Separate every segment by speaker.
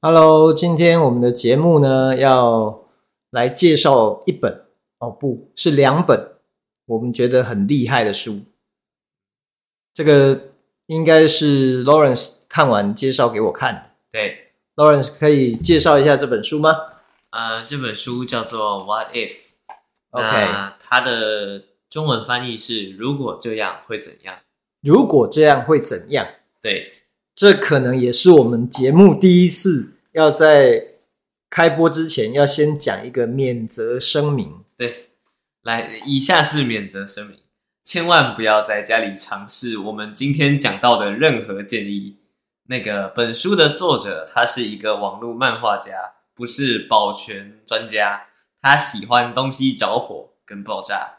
Speaker 1: Hello，今天我们的节目呢，要来介绍一本哦，不是两本，我们觉得很厉害的书。这个应该是 Lawrence 看完介绍给我看的。
Speaker 2: 对
Speaker 1: ，Lawrence 可以介绍一下这本书吗？
Speaker 2: 呃，这本书叫做 What If？OK，
Speaker 1: 那
Speaker 2: 它的中文翻译是“如果这样会怎样？”
Speaker 1: 如果这样会怎样？
Speaker 2: 对。
Speaker 1: 这可能也是我们节目第一次要在开播之前要先讲一个免责声明。
Speaker 2: 对，来，以下是免责声明，千万不要在家里尝试我们今天讲到的任何建议。那个本书的作者他是一个网络漫画家，不是保全专家。他喜欢东西着火跟爆炸，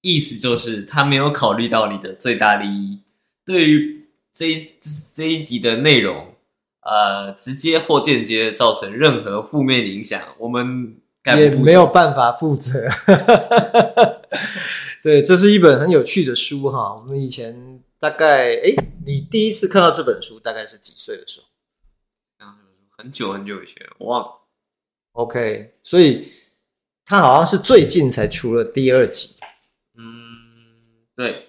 Speaker 2: 意思就是他没有考虑到你的最大利益。对于这一这一集的内容，呃，直接或间接造成任何负面影响，我们
Speaker 1: 也没有办法负责。对，这是一本很有趣的书哈。我们以前大概，哎，你第一次看到这本书大概是几岁的时候？
Speaker 2: 很久很久以前，我忘了。
Speaker 1: OK，所以它好像是最近才出了第二集。
Speaker 2: 嗯，对。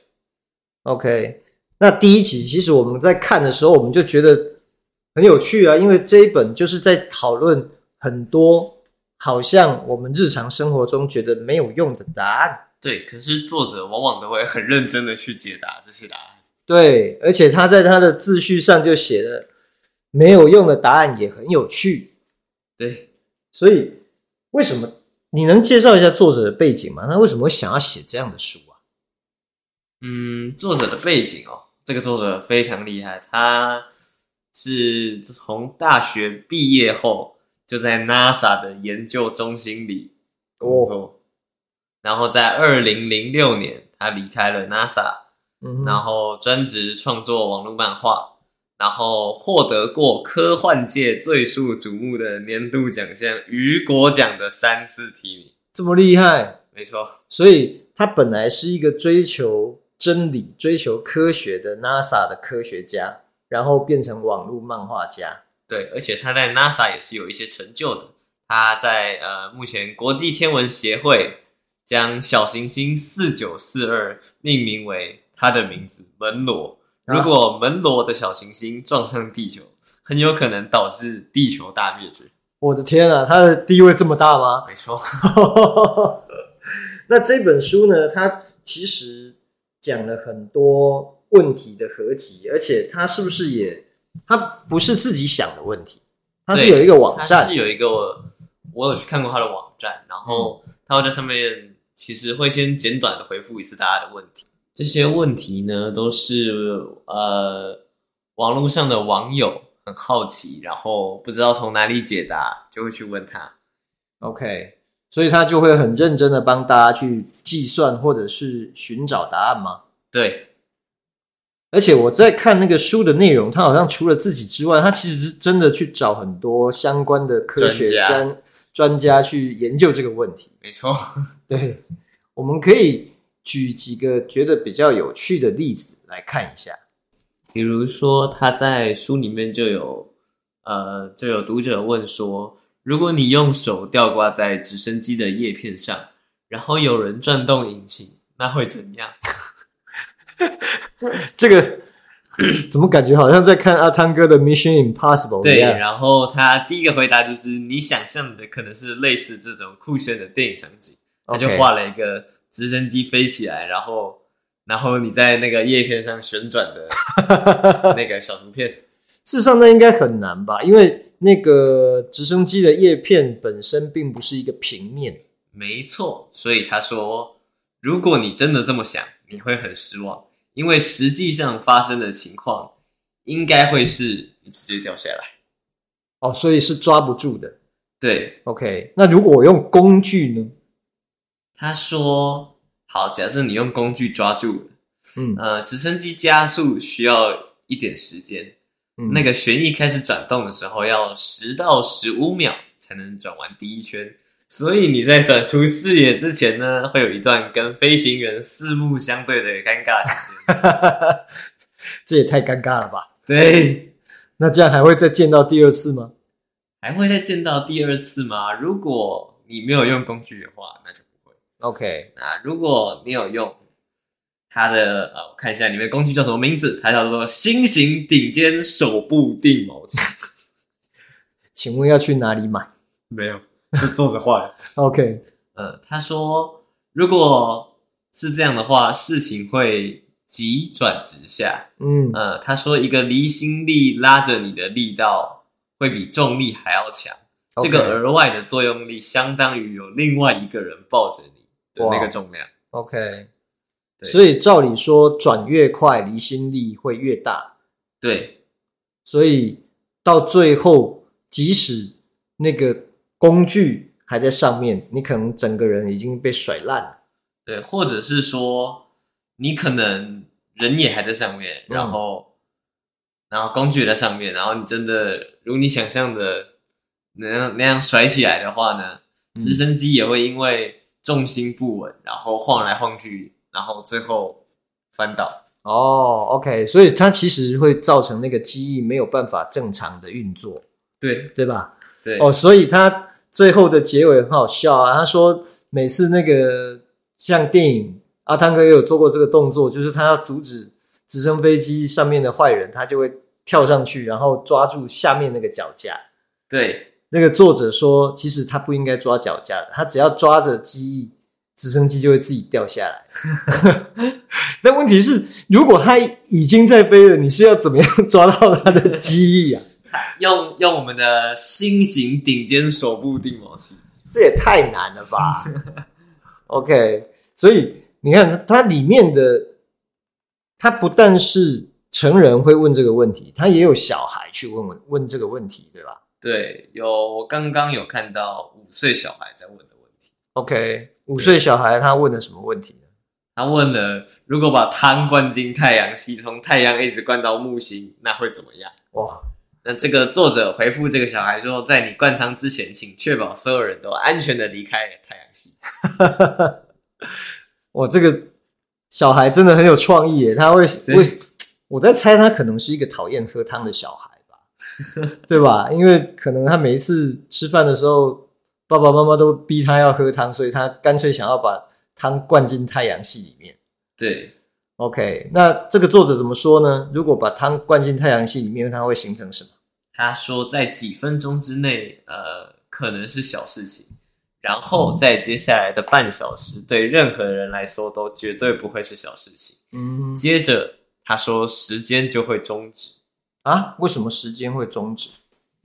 Speaker 1: OK。那第一集其实我们在看的时候，我们就觉得很有趣啊，因为这一本就是在讨论很多好像我们日常生活中觉得没有用的答案。
Speaker 2: 对，可是作者往往都会很认真的去解答这些答案。
Speaker 1: 对，而且他在他的自序上就写了没有用的答案也很有趣。
Speaker 2: 对，
Speaker 1: 所以为什么你能介绍一下作者的背景吗？他为什么会想要写这样的书啊？
Speaker 2: 嗯，作者的背景哦。这个作者非常厉害，他是从大学毕业后就在 NASA 的研究中心里工作，哦、然后在二零零六年他离开了 NASA，嗯，然后专职创作网络漫画，然后获得过科幻界最受瞩目的年度奖项雨果奖的三次提名，
Speaker 1: 这么厉害？
Speaker 2: 没错，
Speaker 1: 所以他本来是一个追求。真理、追求科学的 NASA 的科学家，然后变成网络漫画家。
Speaker 2: 对，而且他在 NASA 也是有一些成就的。他在呃，目前国际天文协会将小行星四九四二命名为他的名字门罗。如果门罗的小行星撞上地球，很有可能导致地球大灭绝。
Speaker 1: 我的天啊，他的地位这么大吗？
Speaker 2: 没错。
Speaker 1: 那这本书呢？它其实。讲了很多问题的合集，而且他是不是也他不是自己想的问题，他是有一个网站，
Speaker 2: 他是有一个我有去看过他的网站，然后他会在上面其实会先简短的回复一次大家的问题。这些问题呢，都是呃网络上的网友很好奇，然后不知道从哪里解答，就会去问他。
Speaker 1: OK。所以他就会很认真的帮大家去计算或者是寻找答案吗？
Speaker 2: 对。
Speaker 1: 而且我在看那个书的内容，他好像除了自己之外，他其实是真的去找很多相关的科学专专家，专家去研究这个问题。
Speaker 2: 没错，
Speaker 1: 对。我们可以举几个觉得比较有趣的例子来看一下。
Speaker 2: 比如说他在书里面就有，呃，就有读者问说。如果你用手吊挂在直升机的叶片上，然后有人转动引擎，那会怎样？
Speaker 1: 这个 怎么感觉好像在看阿汤哥的《Mission Impossible》？
Speaker 2: 对，然后他第一个回答就是：你想象的可能是类似这种酷炫的电影场景。他就画了一个直升机飞起来，然后然后你在那个叶片上旋转的 那个小图片。
Speaker 1: 事实上，那应该很难吧？因为那个直升机的叶片本身并不是一个平面。
Speaker 2: 没错，所以他说，如果你真的这么想，你会很失望，因为实际上发生的情况应该会是你直接掉下来。
Speaker 1: 哦，所以是抓不住的。
Speaker 2: 对
Speaker 1: ，OK。那如果我用工具呢？
Speaker 2: 他说，好，假设你用工具抓住了，
Speaker 1: 嗯，
Speaker 2: 呃，直升机加速需要一点时间，嗯，那个旋翼开始转动的时候要十到十五秒才能转完第一圈。所以你在转出视野之前呢，会有一段跟飞行员四目相对的尴尬时间。
Speaker 1: 这也太尴尬了吧？
Speaker 2: 对，
Speaker 1: 那这样还会再见到第二次吗？
Speaker 2: 还会再见到第二次吗？如果你没有用工具的话，那就不会。
Speaker 1: OK，
Speaker 2: 那如果你有用它的呃，我看一下里面工具叫什么名字？它叫做新型顶尖手部定锚器。
Speaker 1: 请问要去哪里买？
Speaker 2: 没有。就作者画的，
Speaker 1: OK，
Speaker 2: 呃，他说，如果是这样的话，事情会急转直下。
Speaker 1: 嗯，
Speaker 2: 呃，他说，一个离心力拉着你的力道会比重力还要强.这个额外的作用力相当于有另外一个人抱着你的那个重量。
Speaker 1: Wow. OK，所以照理说，转越快，离心力会越大。
Speaker 2: 对，
Speaker 1: 所以到最后，即使那个。工具还在上面，你可能整个人已经被甩烂了。
Speaker 2: 对，或者是说，你可能人也还在上面，嗯、然后，然后工具也在上面，然后你真的如你想象的那样那样甩起来的话呢，直升机也会因为重心不稳，然后晃来晃去，然后最后翻倒。
Speaker 1: 哦，OK，所以它其实会造成那个机翼没有办法正常的运作。
Speaker 2: 对，
Speaker 1: 对吧？
Speaker 2: 对。
Speaker 1: 哦，所以它。最后的结尾很好笑啊！他说每次那个像电影，阿汤哥也有做过这个动作，就是他要阻止直升飞机上面的坏人，他就会跳上去，然后抓住下面那个脚架。
Speaker 2: 对，
Speaker 1: 那个作者说，其实他不应该抓脚架的，他只要抓着机翼，直升机就会自己掉下来。但问题是，如果它已经在飞了，你是要怎么样抓到它的 机翼啊？
Speaker 2: 用用我们的新型顶尖手部定锚器，
Speaker 1: 这也太难了吧？OK，所以你看它里面的，它不但是成人会问这个问题，它也有小孩去问问问这个问题，对吧？
Speaker 2: 对，有我刚刚有看到五岁小孩在问。
Speaker 1: OK，五岁小孩他问了什么问题呢？
Speaker 2: 他问了，如果把汤灌进太阳系，从太阳一直灌到木星，那会怎么样？
Speaker 1: 哇！
Speaker 2: 那这个作者回复这个小孩说：“在你灌汤之前，请确保所有人都安全的离开太阳系。”
Speaker 1: 我这个小孩真的很有创意耶！他会为我在猜，他可能是一个讨厌喝汤的小孩吧？对吧？因为可能他每一次吃饭的时候，爸爸妈妈都逼他要喝汤，所以他干脆想要把汤灌进太阳系里面。
Speaker 2: 对。
Speaker 1: OK，那这个作者怎么说呢？如果把汤灌进太阳系里面，它会形成什么？
Speaker 2: 他说，在几分钟之内，呃，可能是小事情，然后在接下来的半小时，对任何人来说都绝对不会是小事情。
Speaker 1: 嗯，
Speaker 2: 接着他说，时间就会终止。
Speaker 1: 啊？为什么时间会终止？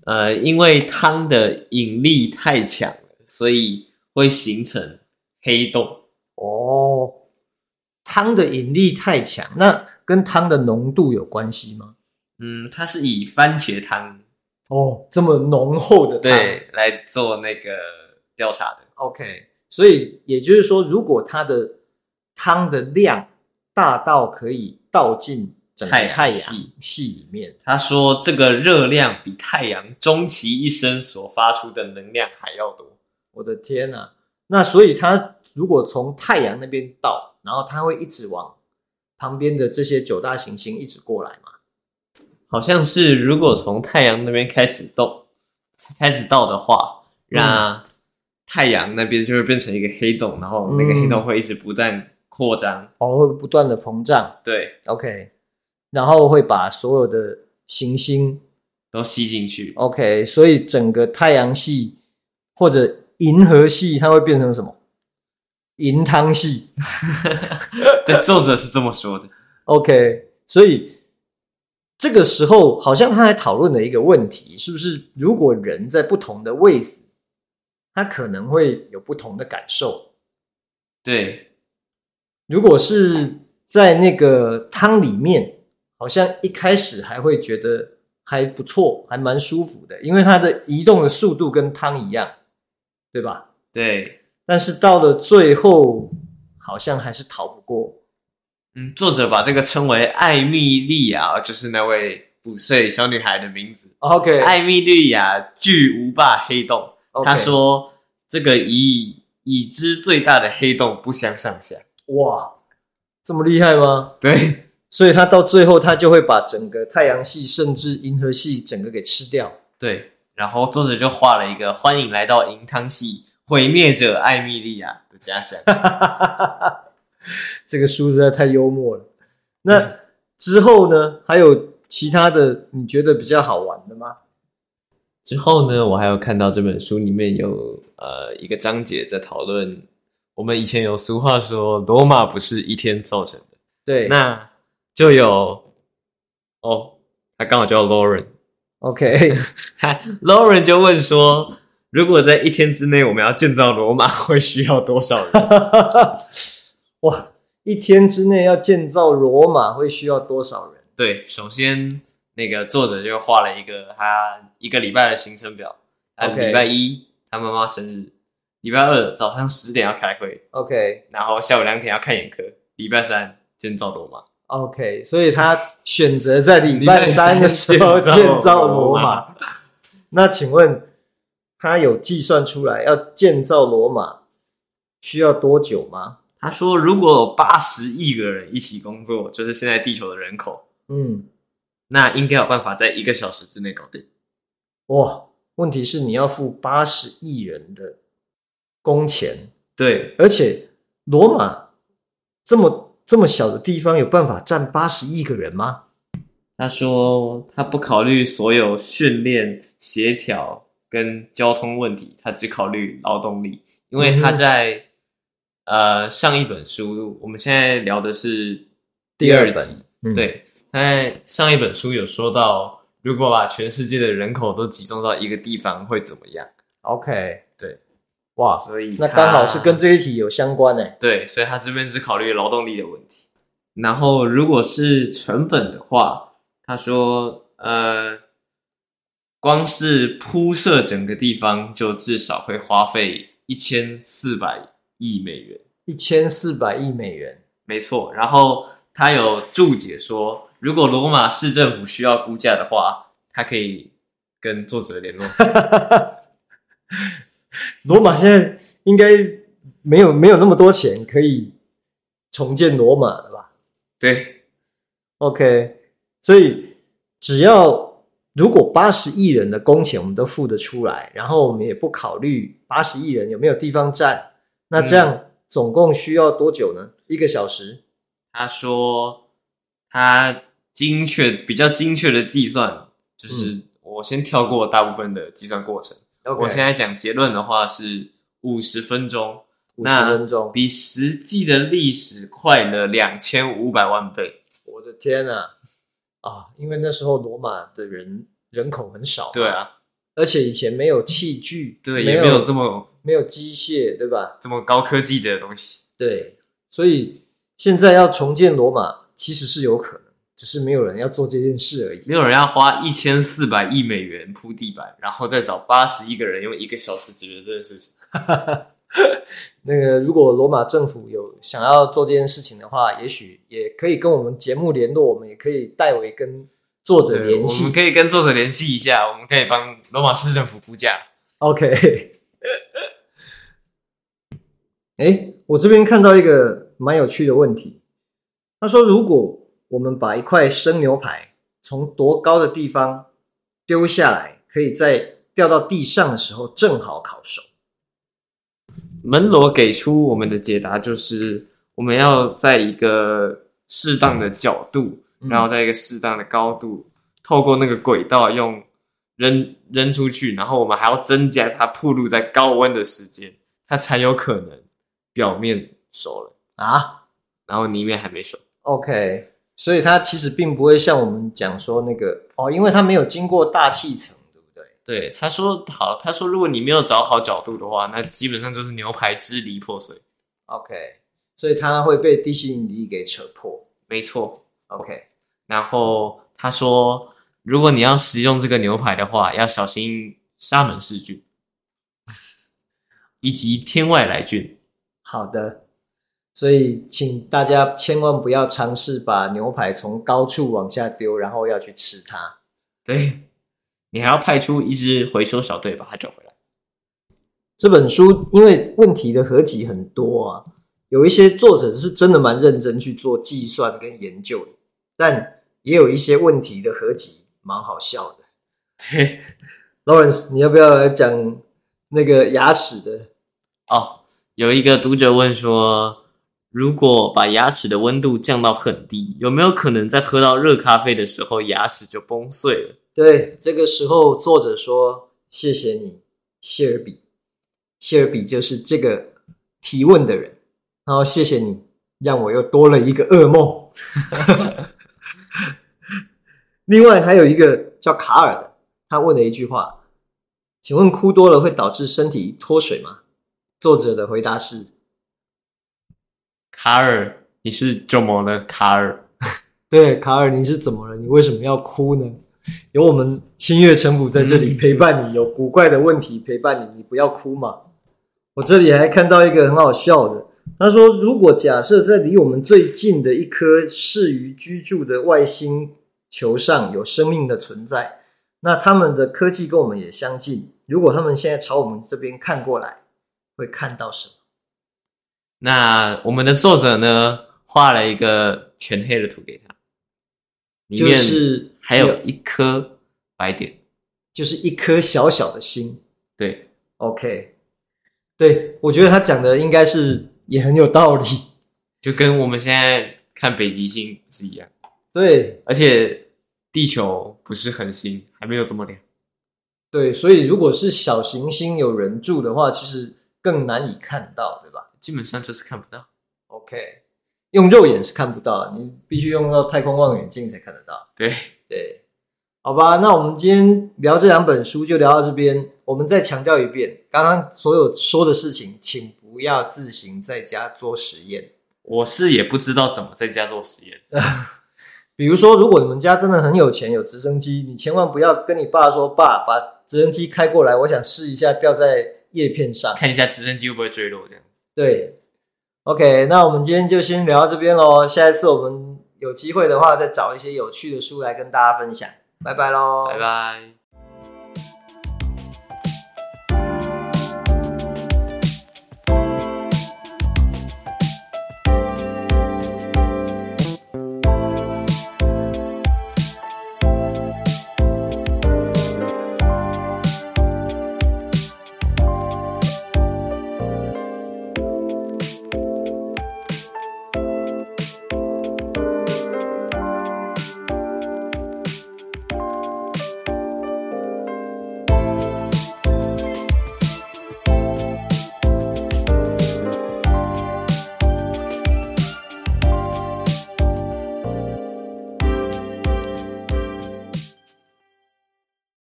Speaker 2: 呃，因为汤的引力太强了，所以会形成黑洞。
Speaker 1: 哦。汤的引力太强，那跟汤的浓度有关系吗？
Speaker 2: 嗯，它是以番茄汤
Speaker 1: 哦这么浓厚的汤
Speaker 2: 对来做那个调查的。
Speaker 1: OK，所以也就是说，如果它的汤的量大到可以倒进整个太阳系里面，
Speaker 2: 他说这个热量比太阳终其一生所发出的能量还要多。
Speaker 1: 我的天呐！那所以它如果从太阳那边到。然后它会一直往旁边的这些九大行星一直过来嘛？
Speaker 2: 好像是，如果从太阳那边开始动，开始倒的话，那太阳那边就会变成一个黑洞，然后那个黑洞会一直不断扩张，
Speaker 1: 嗯、哦，会不断的膨胀。
Speaker 2: 对
Speaker 1: ，OK，然后会把所有的行星
Speaker 2: 都吸进去。
Speaker 1: OK，所以整个太阳系或者银河系它会变成什么？银汤系，
Speaker 2: 对，作者是这么说的。
Speaker 1: OK，所以这个时候好像他还讨论了一个问题，是不是如果人在不同的位置，他可能会有不同的感受？
Speaker 2: 对，
Speaker 1: 如果是在那个汤里面，好像一开始还会觉得还不错，还蛮舒服的，因为它的移动的速度跟汤一样，对吧？
Speaker 2: 对。
Speaker 1: 但是到了最后，好像还是逃不过。
Speaker 2: 嗯，作者把这个称为艾米莉亚，就是那位五岁小女孩的名字。
Speaker 1: OK，
Speaker 2: 艾米莉亚巨无霸黑洞。他说：“这个已已知最大的黑洞不相上下。”
Speaker 1: 哇，这么厉害吗？
Speaker 2: 对，
Speaker 1: 所以他到最后，他就会把整个太阳系甚至银河系整个给吃掉。
Speaker 2: 对，然后作者就画了一个欢迎来到银汤系，毁灭者艾米莉亚的假想。
Speaker 1: 这个书实在太幽默了。那之后呢？还有其他的你觉得比较好玩的吗？
Speaker 2: 之后呢？我还有看到这本书里面有呃一个章节在讨论，我们以前有俗话说罗马不是一天造成的。
Speaker 1: 对，
Speaker 2: 那就有哦，他刚好叫 Lauren。
Speaker 1: OK，
Speaker 2: 他 Lauren 就问说，如果在一天之内我们要建造罗马，会需要多少人？
Speaker 1: 哇！一天之内要建造罗马会需要多少人？
Speaker 2: 对，首先那个作者就画了一个他一个礼拜的行程表。
Speaker 1: OK，
Speaker 2: 礼拜一他妈妈生日，礼拜二早上十点要开会
Speaker 1: ，OK，
Speaker 2: 然后下午两点要看眼科，礼拜三建造罗马
Speaker 1: ，OK，所以他选择在礼拜三的时候建造罗马。那请问他有计算出来要建造罗马需要多久吗？
Speaker 2: 他说：“如果有八十亿个人一起工作，就是现在地球的人口，
Speaker 1: 嗯，
Speaker 2: 那应该有办法在一个小时之内搞定。
Speaker 1: 哇，问题是你要付八十亿人的工钱，
Speaker 2: 对，
Speaker 1: 而且罗马这么这么小的地方，有办法站八十亿个人吗？”
Speaker 2: 他说：“他不考虑所有训练、协调跟交通问题，他只考虑劳动力，因为他在。嗯”呃，上一本书，我们现在聊的是第二集。对，他在上一本书有说到，如果把全世界的人口都集中到一个地方，会怎么样
Speaker 1: ？OK，
Speaker 2: 对，
Speaker 1: 哇，
Speaker 2: 所以
Speaker 1: 那刚好是跟这一题有相关诶。
Speaker 2: 对，所以他这边只考虑劳动力的问题。然后，如果是成本的话，他说，呃，光是铺设整个地方，就至少会花费一千四百。亿美元，
Speaker 1: 一千四百亿美元，
Speaker 2: 没错。然后他有注解说，如果罗马市政府需要估价的话，他可以跟作者联络。
Speaker 1: 罗马现在应该没有没有那么多钱可以重建罗马了吧？
Speaker 2: 对
Speaker 1: ，OK。所以只要如果八十亿人的工钱我们都付得出来，然后我们也不考虑八十亿人有没有地方站。那这样总共需要多久呢？嗯、一个小时。
Speaker 2: 他说他精确、比较精确的计算，就是我先跳过大部分的计算过程。
Speaker 1: 嗯、
Speaker 2: 我现在讲结论的话是五十分钟，
Speaker 1: 五十分钟
Speaker 2: 比实际的历史快了两千五百万倍。
Speaker 1: 我的天呐！啊，因为那时候罗马的人人口很少，
Speaker 2: 对啊，
Speaker 1: 而且以前没有器具，
Speaker 2: 对，也没有这么。
Speaker 1: 没有机械，对吧？
Speaker 2: 这么高科技的东西，
Speaker 1: 对，所以现在要重建罗马其实是有可能，只是没有人要做这件事而已。
Speaker 2: 没有人要花一千四百亿美元铺地板，然后再找八十一个人用一个小时解决这件事情。
Speaker 1: 那个，如果罗马政府有想要做这件事情的话，也许也可以跟我们节目联络，我们也可以代为跟作者联系。
Speaker 2: 我们可以跟作者联系一下，我们可以帮罗马市政府估价。
Speaker 1: OK。哎，我这边看到一个蛮有趣的问题。他说：“如果我们把一块生牛排从多高的地方丢下来，可以在掉到地上的时候正好烤熟。”
Speaker 2: 门罗给出我们的解答就是：我们要在一个适当的角度，然后在一个适当的高度，透过那个轨道用扔扔出去，然后我们还要增加它暴露在高温的时间，它才有可能。表面熟了
Speaker 1: 啊，
Speaker 2: 然后里面还没熟。
Speaker 1: OK，所以它其实并不会像我们讲说那个哦，因为它没有经过大气层，对不对？
Speaker 2: 对，他说好，他说如果你没有找好角度的话，那基本上就是牛排支离破碎。
Speaker 1: OK，所以它会被地心引力给扯破。
Speaker 2: 没错。
Speaker 1: OK，
Speaker 2: 然后他说，如果你要食用这个牛排的话，要小心沙门氏菌 以及天外来菌。
Speaker 1: 好的。所以，请大家千万不要尝试把牛排从高处往下丢，然后要去吃它。
Speaker 2: 对，你还要派出一支回收小队把它找回来。
Speaker 1: 这本书因为问题的合集很多啊，有一些作者是真的蛮认真去做计算跟研究的，但也有一些问题的合集蛮好笑的。
Speaker 2: 嘿
Speaker 1: ，Lawrence，你要不要来讲那个牙齿的？
Speaker 2: 哦，有一个读者问说。如果把牙齿的温度降到很低，有没有可能在喝到热咖啡的时候，牙齿就崩碎了？
Speaker 1: 对，这个时候作者说：“谢谢你，谢尔比。”谢尔比就是这个提问的人。然后谢谢你，让我又多了一个噩梦。另外还有一个叫卡尔的，他问了一句话：“请问哭多了会导致身体脱水吗？”作者的回答是。
Speaker 2: 卡尔，你是怎么了？卡尔，
Speaker 1: 对，卡尔，你是怎么了？你为什么要哭呢？有我们清月城府在这里陪伴你，有古怪的问题陪伴你，你不要哭嘛。我这里还看到一个很好笑的，他说，如果假设在离我们最近的一颗适于居住的外星球上有生命的存在，那他们的科技跟我们也相近。如果他们现在朝我们这边看过来，会看到什么？
Speaker 2: 那我们的作者呢，画了一个全黑的图给他，里面是还有一颗白点，
Speaker 1: 就是一颗小小的星。
Speaker 2: 对
Speaker 1: ，OK，对，我觉得他讲的应该是也很有道理，
Speaker 2: 就跟我们现在看北极星是一样。
Speaker 1: 对，
Speaker 2: 而且地球不是恒星，还没有这么亮。
Speaker 1: 对，所以如果是小行星有人住的话，其实更难以看到，对吧？
Speaker 2: 基本上就是看不到
Speaker 1: ，OK，用肉眼是看不到，你必须用到太空望远镜才看得到。
Speaker 2: 对
Speaker 1: 对，好吧，那我们今天聊这两本书就聊到这边。我们再强调一遍，刚刚所有说的事情，请不要自行在家做实验。
Speaker 2: 我是也不知道怎么在家做实验。
Speaker 1: 比如说，如果你们家真的很有钱，有直升机，你千万不要跟你爸说：“爸，把直升机开过来，我想试一下掉在叶片上，
Speaker 2: 看一下直升机会不会坠落。”这样。
Speaker 1: 对，OK，那我们今天就先聊到这边喽。下一次我们有机会的话，再找一些有趣的书来跟大家分享。拜拜喽，
Speaker 2: 拜拜。